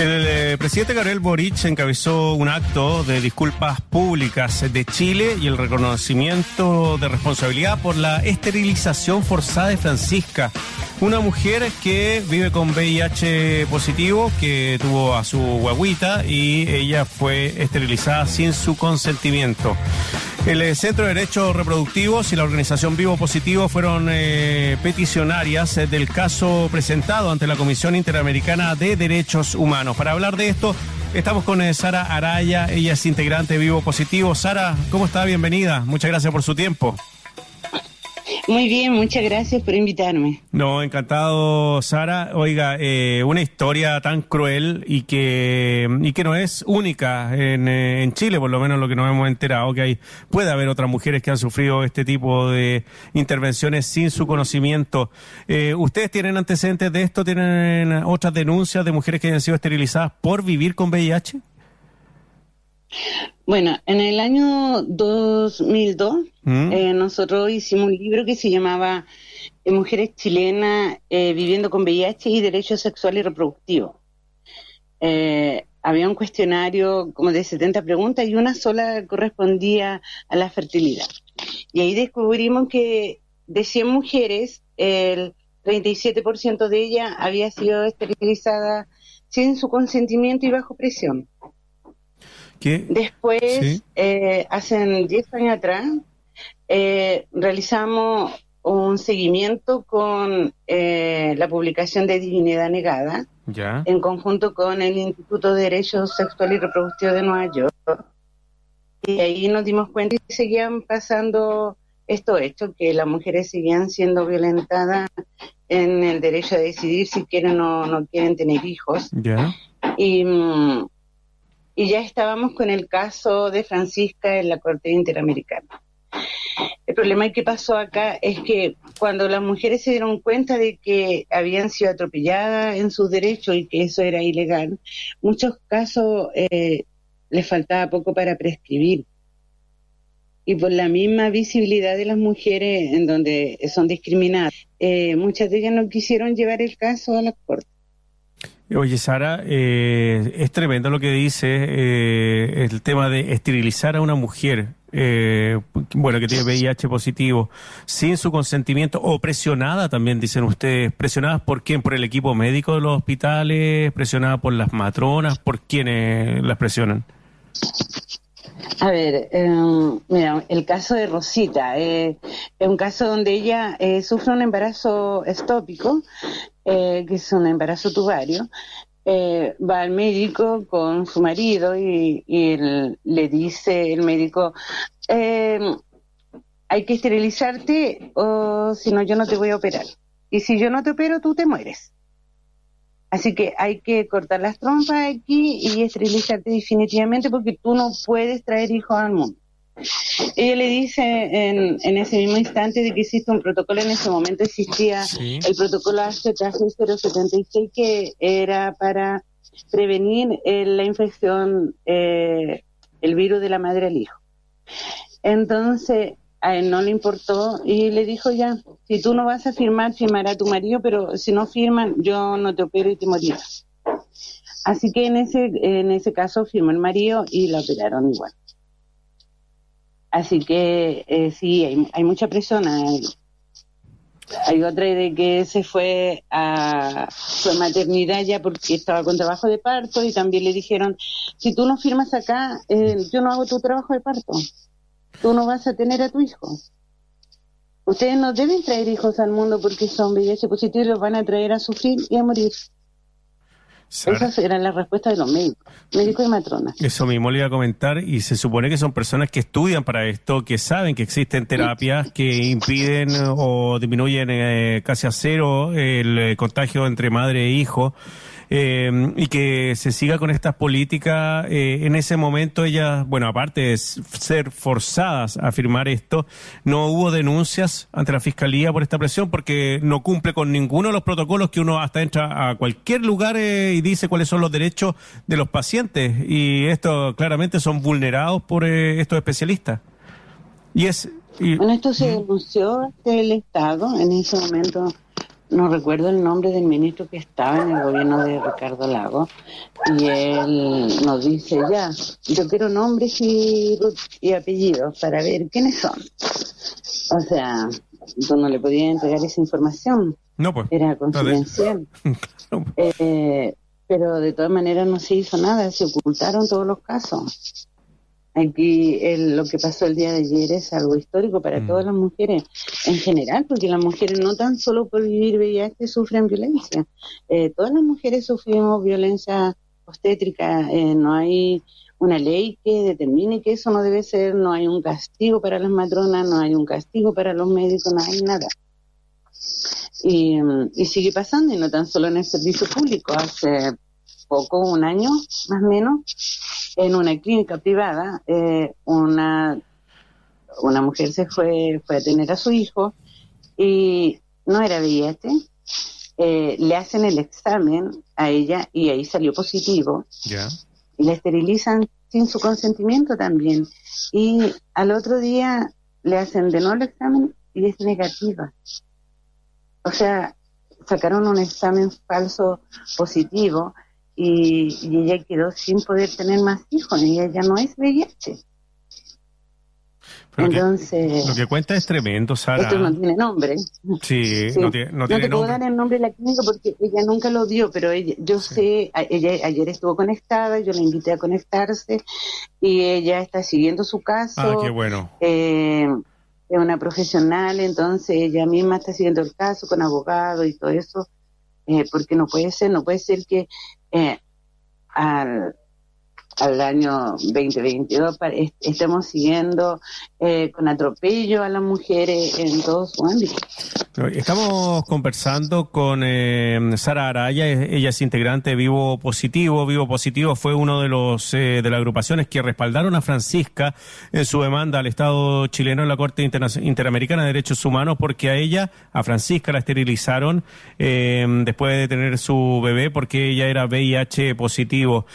El eh, eh, presidente Gabriel Boric encabezó un acto de disculpas públicas de Chile y el reconocimiento de responsabilidad por la esterilización forzada de Francisca, una mujer que vive con VIH positivo, que tuvo a su guaguita y ella fue esterilizada sin su consentimiento. El eh, Centro de Derechos Reproductivos y la organización Vivo Positivo fueron eh, peticionarias del caso presentado ante la Comisión Interamericana de Derechos Humanos. Para hablar de esto, estamos con Sara Araya, ella es integrante de Vivo Positivo. Sara, ¿cómo está? Bienvenida. Muchas gracias por su tiempo. Muy bien, muchas gracias por invitarme. No, encantado, Sara. Oiga, eh, una historia tan cruel y que y que no es única en, eh, en, Chile, por lo menos lo que nos hemos enterado, que hay puede haber otras mujeres que han sufrido este tipo de intervenciones sin su conocimiento. Eh, ¿Ustedes tienen antecedentes de esto? ¿Tienen otras denuncias de mujeres que hayan sido esterilizadas por vivir con VIH? Bueno, en el año 2002 ¿Mm? eh, nosotros hicimos un libro que se llamaba eh, Mujeres chilenas eh, viviendo con VIH y derechos sexuales y reproductivos. había un cuestionario como de 70 preguntas y una sola correspondía a la fertilidad. Y ahí descubrimos que de 100 mujeres, el 37% de ellas había sido esterilizada sin su consentimiento y bajo presión. Después, eh, hace 10 años atrás, eh, realizamos un seguimiento con eh, la publicación de Divinidad Negada, en conjunto con el Instituto de Derechos Sexuales y Reproductivos de Nueva York. Y ahí nos dimos cuenta que seguían pasando estos hechos, que las mujeres seguían siendo violentadas en el derecho a decidir si quieren o no quieren tener hijos. Y mm, y ya estábamos con el caso de Francisca en la Corte Interamericana. El problema que pasó acá es que cuando las mujeres se dieron cuenta de que habían sido atropelladas en sus derechos y que eso era ilegal, muchos casos eh, les faltaba poco para prescribir. Y por la misma visibilidad de las mujeres en donde son discriminadas, eh, muchas de ellas no quisieron llevar el caso a la corte. Oye, Sara, eh, es tremendo lo que dice eh, el tema de esterilizar a una mujer, eh, bueno, que tiene VIH positivo, sin su consentimiento, o presionada también, dicen ustedes. ¿Presionadas por quién? ¿Por el equipo médico de los hospitales? ¿Presionada por las matronas? ¿Por quiénes las presionan? A ver, em, mira, el caso de Rosita es un caso donde ella sufre un embarazo estópico eh, que es un embarazo tubario, eh, va al médico con su marido y, le dice el médico, em, hay que esterilizarte o si no yo no te voy a operar. Y si yo no te opero, tú te mueres. Así que hay que cortar las trompas aquí y esterilizarte definitivamente porque tú no puedes traer hijos al mundo. Ella le dice en, en, ese mismo instante de que existe un protocolo, en ese momento existía el protocolo AZ076 que era para prevenir eh, la infección, eh, el virus de la madre al hijo. Entonces, a él no le importó y le dijo ya, si tú no vas a firmar, firmará tu marido, pero si no firman, yo no te opero y te morirás. Así que en ese, en ese caso firmó el marido y la operaron igual. Así que eh, sí, hay, hay, mucha presión. Hay, otra de que se fue a su maternidad ya porque estaba con trabajo de parto y también le dijeron, si tú no firmas acá, eh, yo no hago tu trabajo de parto. Tú no vas a tener a tu hijo. Ustedes no deben traer hijos al mundo porque son VIH positivos los van a traer a sufrir y a morir. Esas eran las respuestas de los médicos, médicos y matronas. Eso mismo le iba a comentar y se supone que son personas que estudian para esto, que saben que existen terapias que impiden o disminuyen eh, casi a cero el eh, contagio entre madre e hijo. Eh, y que se siga con estas políticas. Eh, en ese momento ellas, bueno, aparte de ser forzadas a firmar esto, no hubo denuncias ante la Fiscalía por esta presión porque no cumple con ninguno de los protocolos que uno hasta entra a cualquier lugar eh, y dice cuáles son los derechos de los pacientes y esto claramente son vulnerados por estos especialistas. Y es... Bueno, esto se denunció ante el Estado en ese momento no recuerdo el nombre del ministro que estaba en el gobierno de Ricardo Lago, y él nos dice ya, yo quiero nombres y, y apellidos para ver quiénes son. O sea, tú no le podías entregar esa información. No, pues. Era confidencial. eh, pero de todas maneras no se hizo nada, se ocultaron todos los casos. Aquí lo que pasó el día de ayer es algo histórico para mm. todas las mujeres en general, porque las mujeres no tan solo por vivir VIH sufren violencia, eh, todas las mujeres sufrimos violencia obstétrica, eh, no hay una ley que determine que eso no debe ser, no hay un castigo para las matronas, no hay un castigo para los médicos, no hay nada. Y, y sigue pasando, y no tan solo en el servicio público, hace poco, un año más o menos, en una clínica privada, eh, una, una mujer se fue, fue a tener a su hijo y no era VIH. Eh, le hacen el examen a ella y ahí salió positivo. Y la esterilizan sin su consentimiento también. Y al otro día le hacen de nuevo el examen y es negativa. O sea, sacaron un examen falso positivo y, ella quedó sin poder tener más hijos y ella ya no es VIH. Entonces, lo que cuenta es tremendo, Sara. Esto no tiene nombre. Sí, no tiene, no, te puedo dar el nombre de la clínica porque ella nunca lo dio, pero ella, yo sé, ella ayer estuvo conectada, yo la invité a conectarse y ella está siguiendo su caso. Ah, qué bueno. Eh, es una profesional, entonces ella misma está siguiendo el caso con abogado y todo eso, eh, porque no puede ser, no puede ser que eh, al, al año 2022 estamos siguiendo eh, con atropello a las mujeres en todos su ámbito. Estamos conversando con eh, Sara Araya, ella es integrante de Vivo Positivo. Vivo Positivo fue uno de los eh, de las agrupaciones que respaldaron a Francisca en su demanda al Estado chileno en la Corte Interamericana de Derechos Humanos porque a ella, a Francisca, la esterilizaron después de tener su bebé porque ella era VIH positivo.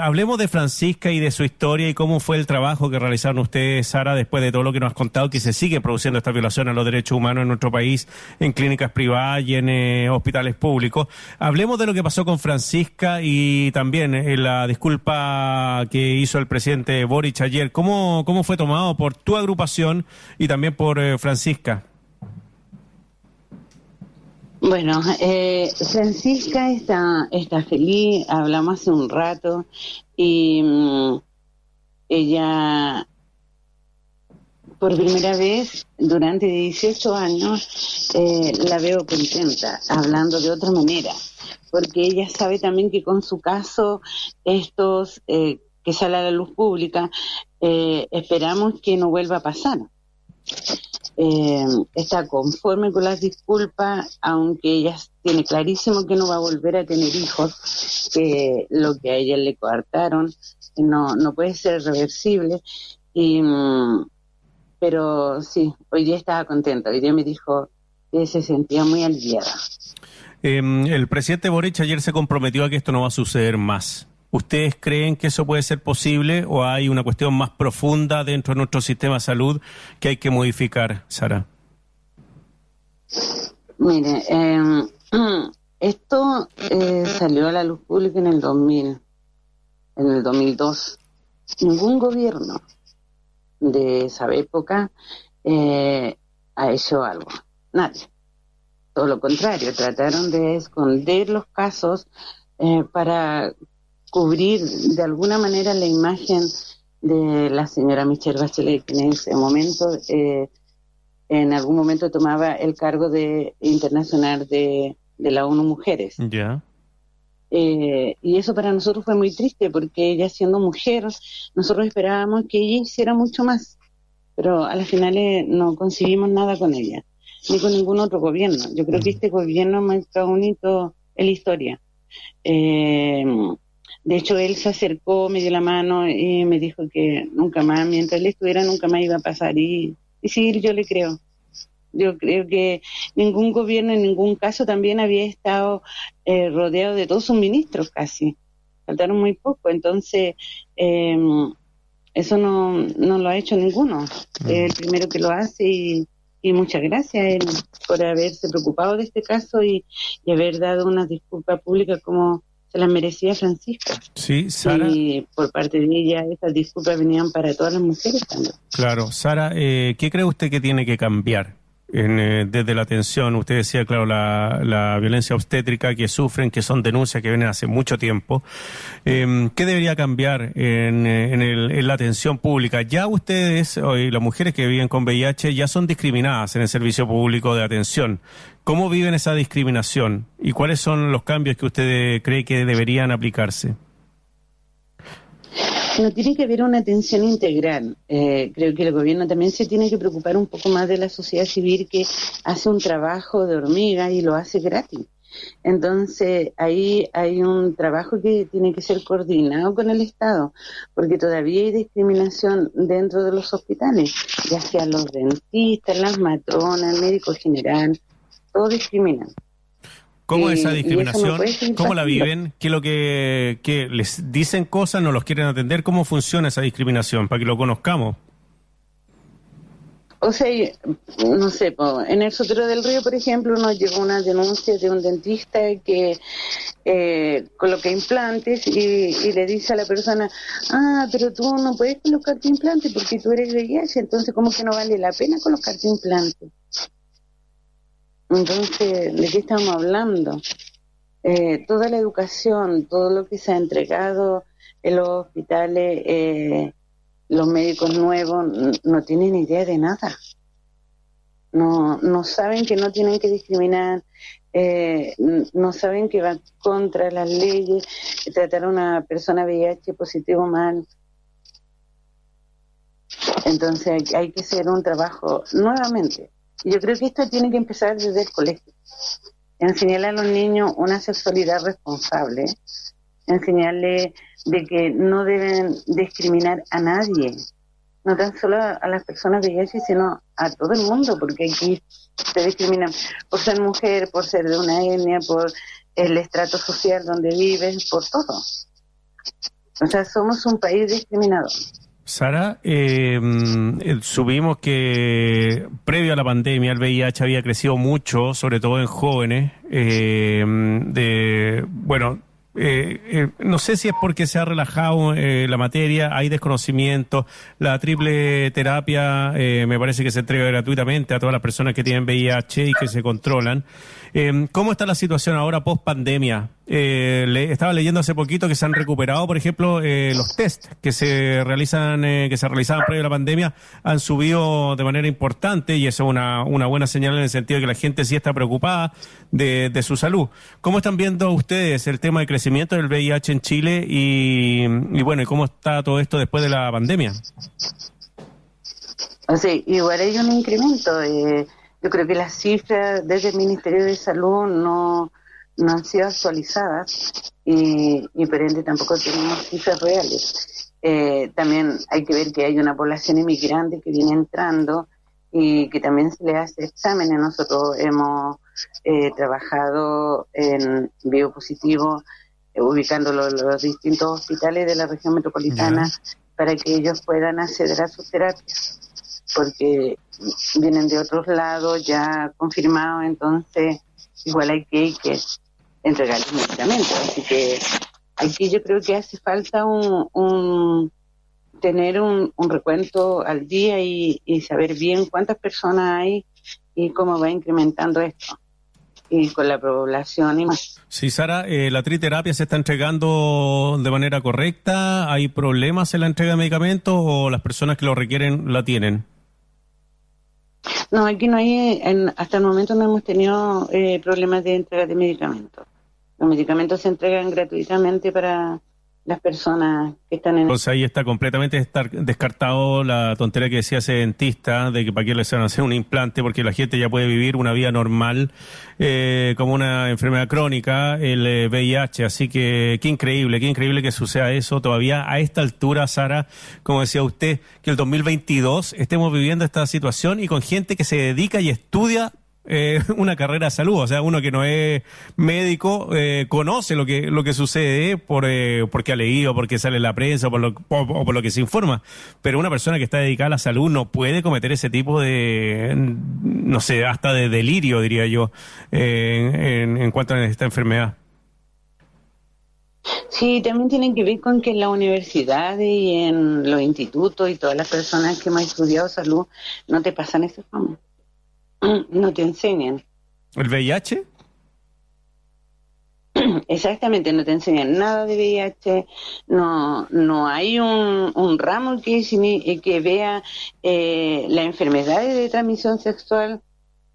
hablemos de Francisca Francisca y de su historia y cómo fue el trabajo que realizaron ustedes, Sara, después de todo lo que nos has contado, que se sigue produciendo esta violación a los derechos humanos en nuestro país, en clínicas privadas y en eh, hospitales públicos. Hablemos de lo que pasó con Francisca y también eh, la disculpa que hizo el presidente Boric ayer. ¿Cómo, cómo fue tomado por tu agrupación y también por eh, Francisca? Bueno, eh, Francisca está, está feliz, hablamos hace un rato y mm, ella por primera vez durante 18 años eh, la veo contenta, hablando de otra manera, porque ella sabe también que con su caso, estos eh, que sale a la luz pública, eh, esperamos que no vuelva a pasar eh, está conforme con las disculpas, aunque ella tiene clarísimo que no va a volver a tener hijos, que lo que a ella le coartaron no, no puede ser reversible. Y, mm, pero sí, hoy día estaba contenta, hoy día me dijo que se sentía muy aliviada. Em, el presidente Boric ayer se comprometió a que esto no va a suceder más. ¿Ustedes creen que eso puede ser posible o hay una cuestión más profunda dentro de nuestro sistema de salud que hay que modificar, Sara? Mire, em, esto eh, salió a la luz pública en el 2000, en el 2002. Ningún gobierno de esa época eh, ha hecho algo. Nadie. Todo lo contrario, trataron de esconder los casos eh, para cubrir de alguna manera la imagen de la señora Michelle Bachelet, que en ese momento, eh, en algún momento tomaba el cargo de internacional de, la ONU Mujeres. Ya. Eh, y eso para nosotros fue muy triste porque ella siendo mujer, nosotros esperábamos que ella hiciera mucho más, pero a las finales no conseguimos nada con ella, ni con ningún otro gobierno. Yo creo que este gobierno más bonito en la historia. Eh, de hecho, él se acercó, me dio la mano y me dijo que nunca más, mientras él estuviera, nunca más iba a pasar. Y, y sí, yo le creo. Yo creo que ningún gobierno en ningún caso también había estado eh, rodeado de todos sus ministros casi. Faltaron muy poco. Entonces, em, eso no, no lo ha hecho ninguno. Es el primero que lo hace y, y muchas gracias por haberse preocupado de este caso y, haber dado una disculpa pública como se las merecía Francisca. Sí, Sara. Y por parte de ella, esas disculpas venían para todas las mujeres también. Claro, Sara, eh, ¿qué cree usted que tiene que cambiar eh, desde la atención, usted decía, claro, la, violencia obstétrica que sufren, que son denuncias que vienen hace mucho tiempo. Em, ¿Qué debería cambiar en, en, la atención pública? Ya ustedes, hoy las mujeres que viven con VIH, ya son discriminadas en el servicio público de atención. ¿Cómo viven esa discriminación? ¿Y cuáles son los cambios que usted cree que deberían aplicarse? No tiene que haber una atención integral. Eh, creo que el gobierno también se tiene que preocupar un poco más de la sociedad civil que hace un trabajo de hormiga y lo hace gratis. Entonces, ahí hay un trabajo que tiene que ser coordinado con el Estado, porque todavía hay discriminación dentro de los hospitales, ya sea los dentistas, las matronas, el médico general, todos discriminan. ¿Cómo es esa discriminación? ¿Cómo la viven? ¿Qué es lo que, les dicen cosas, no los quieren atender? ¿Cómo funciona esa discriminación? Para que lo conozcamos. O sea, no sé, en el Sotero del Río, por ejemplo, nos llegó una denuncia de un dentista que eh, coloca implantes y, le dice a la persona, ah, pero tú no puedes colocarte implantes porque tú eres VIH, entonces ¿cómo que no vale la pena colocarte implantes? Entonces, ¿de qué estamos hablando? Eh, toda la educación, todo lo que se ha entregado en los hospitales, eh, los médicos nuevos no tienen idea de nada. No, no saben que no tienen que discriminar, eh, no saben que va contra las leyes tratar a una persona VIH positivo mal. Entonces hay que hacer un trabajo nuevamente yo creo que esto tiene que empezar desde el colegio. Enseñarle a los niños una sexualidad responsable, enseñarle de que no deben discriminar a nadie, no tan solo a, las personas VIH, sino a todo el mundo, porque aquí se discriminan por ser mujer, por ser de una etnia, por el estrato social donde viven, por todo. O sea, somos un país discriminador. Sara, eh, subimos que previo a la pandemia el VIH había crecido mucho, sobre todo en jóvenes. De, bueno, eh, eh, no sé si es porque se ha relajado eh, la materia, hay desconocimiento. La triple terapia me parece que se entrega gratuitamente a todas las personas que tienen VIH y que se controlan. ¿Cómo está la situación ahora post pandemia? Le, estaba leyendo hace poquito que se han recuperado, por ejemplo, los test que se realizan, que se realizaban previo a la pandemia, han subido de manera importante y eso es una, una buena señal en el sentido de que la gente sí está preocupada de, su salud. ¿Cómo están viendo ustedes el tema de crecimiento? del VIH en Chile y, bueno, ¿y cómo está todo esto después de la pandemia? Sí, igual hay un incremento. Eh, yo creo que las cifras desde el Ministerio de Salud no, no han sido actualizadas y, y por ende tampoco tenemos cifras reales. Eh, también hay que ver que hay una población inmigrante que viene entrando y que también se le hace exámenes. Nosotros hemos eh, trabajado en biopositivo ubicándolo en los distintos hospitales de la región metropolitana para que ellos puedan acceder a sus terapias, porque vienen de otros lados ya confirmados, entonces igual hay que, hay que entregar los medicamentos. Así que aquí yo creo que hace falta un, tener un, recuento al día y saber bien cuántas personas hay y cómo va incrementando esto y con la población y más. Sí, Sara, eh, ¿la triterapia se está entregando de manera correcta? ¿Hay problemas en la entrega de medicamentos o las personas que lo requieren la tienen? No, aquí no hay, hasta el momento no hemos tenido eh, problemas de entrega de medicamentos. Los medicamentos se entregan gratuitamente para las personas que están en... Entonces ahí está completamente estar descartado la tontería que decía ese dentista de que para qué les van a hacer un implante porque la gente ya puede vivir una vida normal eh, como una enfermedad crónica, el VIH. Eh, Así que qué increíble, qué increíble que suceda eso todavía a esta altura, Sara, como decía usted, que el 2022 estemos viviendo esta situación y con gente que se dedica y estudia eh, una carrera de salud. O sea, uno que no es médico eh, conoce lo que, lo que sucede por, eh, porque ha leído, porque sale en la prensa o por, lo, o, por lo que se informa. Pero una persona que está dedicada a la salud no puede cometer ese tipo de, no sé, hasta de delirio, diría yo, en, en cuanto a esta enfermedad. Sí, también tienen que ver con que en la universidad y en los institutos y todas las personas que hemos estudiado salud no te pasan ese fama. No te enseñan. ¿El VIH? Exactamente, no te enseñan nada de VIH, no, no hay un, un ramo que, que vea eh, la enfermedad de transmisión sexual,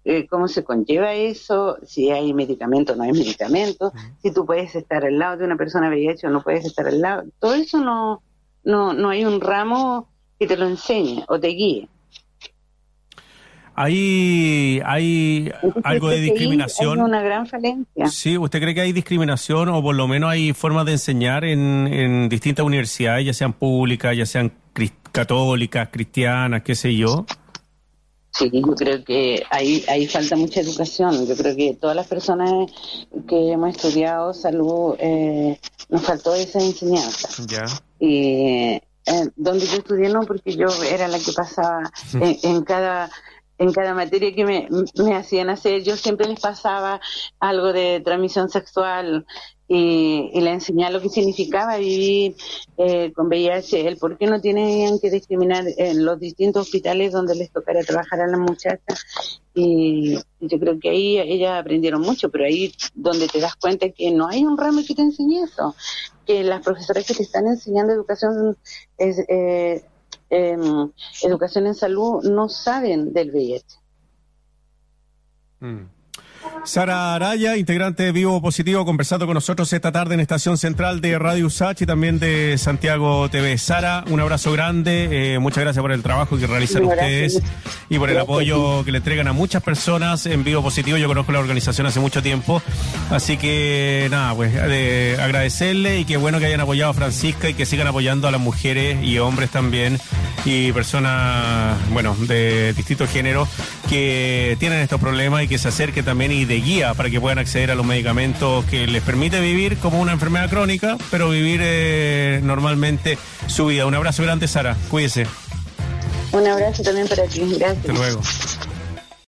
eh, cómo se conlleva eso, si hay medicamento o no hay medicamento, si tú puedes estar al lado de una persona VIH o no puedes estar al lado, todo eso no, no, no hay un ramo que te lo enseñe o te guíe. ¿Hay, hay algo de discriminación? Hay una gran falencia. Sí, ¿usted cree que hay discriminación o por lo menos hay formas de enseñar en, en distintas universidades, ya sean públicas, ya sean católicas, cristianas, qué sé yo? Sí, yo creo que ahí, ahí falta mucha educación. Yo creo que todas las personas que hemos estudiado salud eh, nos faltó esa enseñanza. Ya. Y eh, donde yo estudié no, porque yo era la que pasaba en, cada en cada materia que me, me, hacían hacer, yo siempre les pasaba algo de transmisión sexual, y, y le enseñaba lo que significaba vivir eh, con VIH, el por qué no tenían que discriminar en los distintos hospitales donde les tocara trabajar a las muchachas. Y, yo creo que ahí ellas aprendieron mucho, pero ahí donde te das cuenta que no hay un ramo que te enseñe eso, que las profesoras que te están enseñando educación es, eh, em, educación en salud no saben del VIH. Mm. Sara Araya, integrante de Vivo Positivo, conversando con nosotros esta tarde en Estación Central de Radio USACH y también de Santiago TV. Sara, un abrazo grande, eh, muchas gracias por el trabajo que realizan ustedes y por el apoyo que le entregan a muchas personas en Vivo Positivo. Yo conozco la organización hace mucho tiempo, así que nada, pues agradecerle y qué bueno que hayan apoyado a Francisca y que sigan apoyando a las mujeres y hombres también y personas, bueno, de distintos géneros que tienen estos problemas y que se acerquen también y de guía para que puedan acceder a los medicamentos que les permite vivir como una enfermedad crónica, pero vivir eh, normalmente su vida. Un abrazo grande, Sara. Cuídese. Un abrazo también para ti. Gracias. Hasta luego.